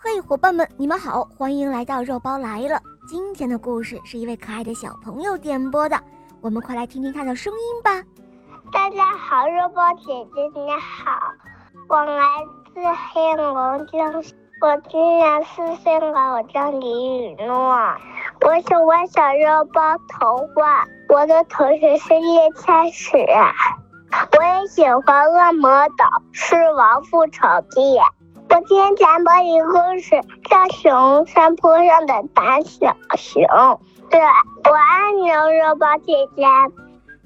嘿，伙伴们，你们好，欢迎来到肉包来了。今天的故事是一位可爱的小朋友点播的，我们快来听听他的声音吧。大家好，肉包姐姐你好，我来自黑龙江，我今年四岁了，我叫李雨诺。我喜欢小肉包童话，我的同学是叶天使。我也喜欢《恶魔岛狮王复仇记》。我今天讲播一个故事，叫《熊山坡上的胆小熊》。对，我爱你哦，肉包姐姐。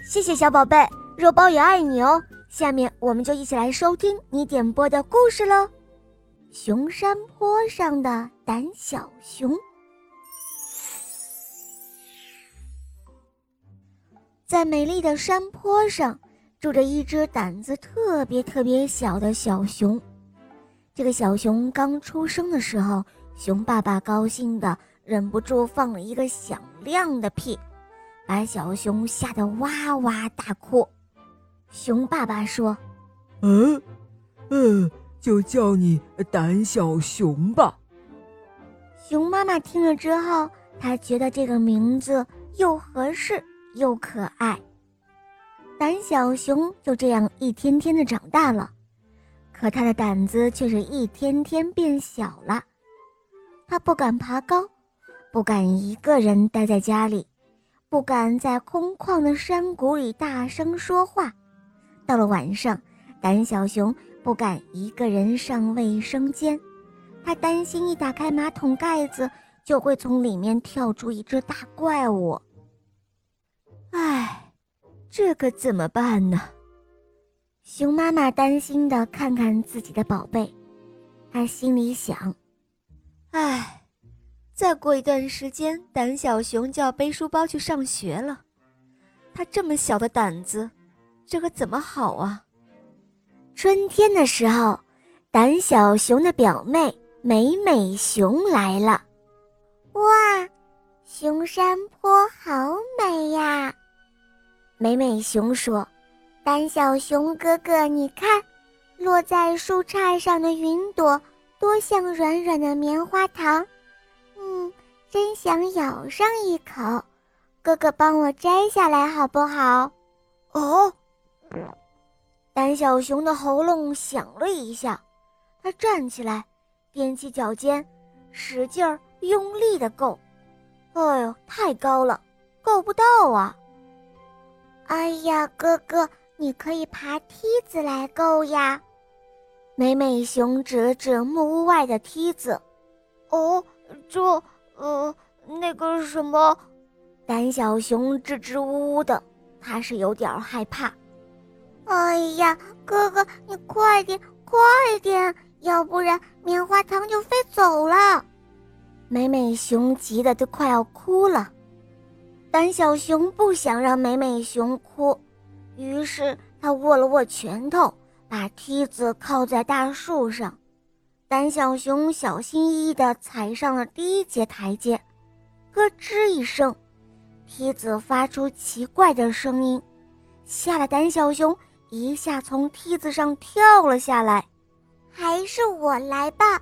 谢谢小宝贝，肉包也爱你哦。下面我们就一起来收听你点播的故事喽，《熊山坡上的胆小熊》。在美丽的山坡上，住着一只胆子特别特别小的小熊。这个小熊刚出生的时候，熊爸爸高兴的忍不住放了一个响亮的屁，把小熊吓得哇哇大哭。熊爸爸说：“嗯，嗯，就叫你胆小熊吧。”熊妈妈听了之后，她觉得这个名字又合适又可爱。胆小熊就这样一天天的长大了。可他的胆子却是一天天变小了，他不敢爬高，不敢一个人待在家里，不敢在空旷的山谷里大声说话。到了晚上，胆小熊不敢一个人上卫生间，他担心一打开马桶盖子，就会从里面跳出一只大怪物。唉，这可怎么办呢？熊妈妈担心的看看自己的宝贝，她心里想：“哎，再过一段时间，胆小熊就要背书包去上学了。他这么小的胆子，这可怎么好啊？”春天的时候，胆小熊的表妹美美熊来了。哇，熊山坡好美呀！美美熊说。胆小熊哥哥，你看，落在树杈上的云朵，多像软软的棉花糖。嗯，真想咬上一口。哥哥，帮我摘下来好不好？哦。胆小熊的喉咙响了一下，他站起来，踮起脚尖，使劲儿用力的够。哎呦，太高了，够不到啊！哎呀，哥哥。你可以爬梯子来够呀，美美熊指了指木屋外的梯子。哦，这……呃，那个什么……胆小熊支支吾吾的，他是有点害怕。哎呀，哥哥，你快点，快点，要不然棉花糖就飞走了。美美熊急得都快要哭了。胆小熊不想让美美熊哭。于是他握了握拳头，把梯子靠在大树上。胆小熊小心翼翼地踩上了第一节台阶，咯吱一声，梯子发出奇怪的声音，吓得胆小熊一下从梯子上跳了下来。还是我来吧，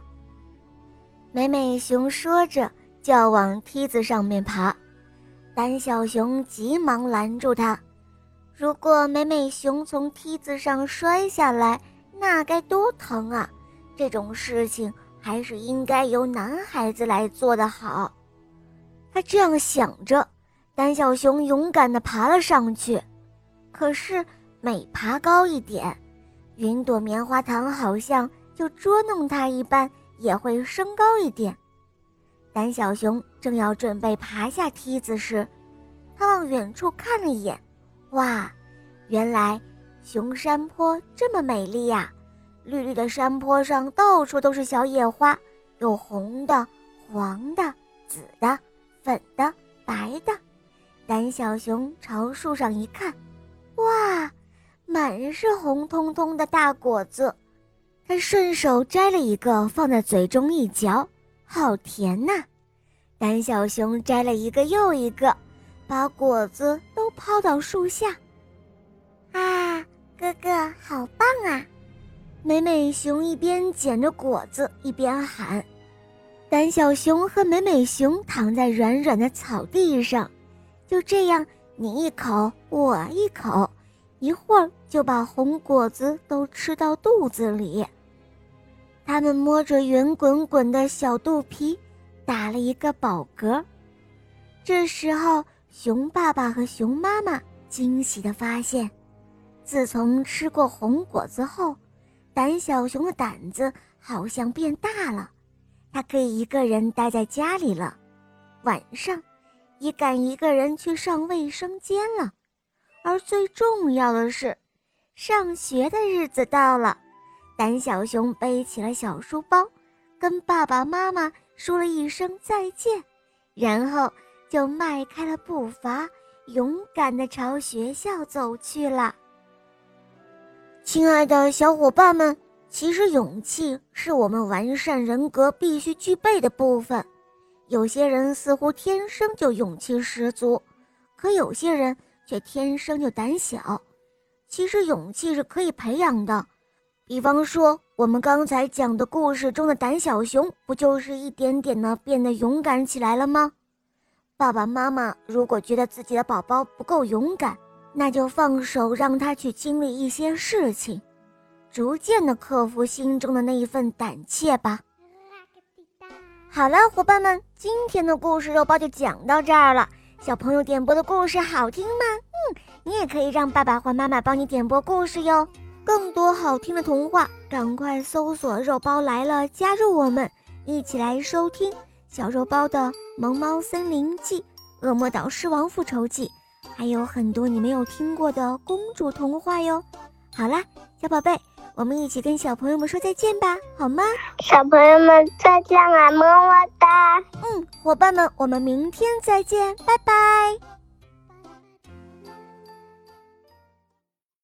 美美熊说着就要往梯子上面爬，胆小熊急忙拦住他。如果美美熊从梯子上摔下来，那该多疼啊！这种事情还是应该由男孩子来做的好。他这样想着，胆小熊勇敢地爬了上去。可是每爬高一点，云朵棉花糖好像就捉弄他一般，也会升高一点。胆小熊正要准备爬下梯子时，他往远处看了一眼。哇，原来熊山坡这么美丽呀！绿绿的山坡上到处都是小野花，有红的、黄的、紫的、粉的、白的。胆小熊朝树上一看，哇，满是红彤彤的大果子。他顺手摘了一个放在嘴中一嚼，好甜呐！胆小熊摘了一个又一个。把果子都抛到树下，啊，哥哥好棒啊！美美熊一边捡着果子一边喊：“胆小熊和美美熊躺在软软的草地上，就这样你一口我一口，一会儿就把红果子都吃到肚子里。他们摸着圆滚滚的小肚皮，打了一个饱嗝。这时候，熊爸爸和熊妈妈惊喜地发现，自从吃过红果子后，胆小熊的胆子好像变大了，它可以一个人待在家里了，晚上也敢一个人去上卫生间了。而最重要的是，上学的日子到了，胆小熊背起了小书包，跟爸爸妈妈说了一声再见，然后。就迈开了步伐，勇敢地朝学校走去了。亲爱的小伙伴们，其实勇气是我们完善人格必须具备的部分。有些人似乎天生就勇气十足，可有些人却天生就胆小。其实勇气是可以培养的，比方说我们刚才讲的故事中的胆小熊，不就是一点点的变得勇敢起来了吗？爸爸妈妈如果觉得自己的宝宝不够勇敢，那就放手让他去经历一些事情，逐渐的克服心中的那一份胆怯吧。好了，伙伴们，今天的故事肉包就讲到这儿了。小朋友点播的故事好听吗？嗯，你也可以让爸爸或妈妈帮你点播故事哟。更多好听的童话，赶快搜索“肉包来了”，加入我们，一起来收听。小肉包的《萌猫森林记》《恶魔岛狮王复仇记》，还有很多你没有听过的公主童话哟。好啦，小宝贝，我们一起跟小朋友们说再见吧，好吗？小朋友们再见啦，么么哒。嗯，伙伴们，我们明天再见，拜拜。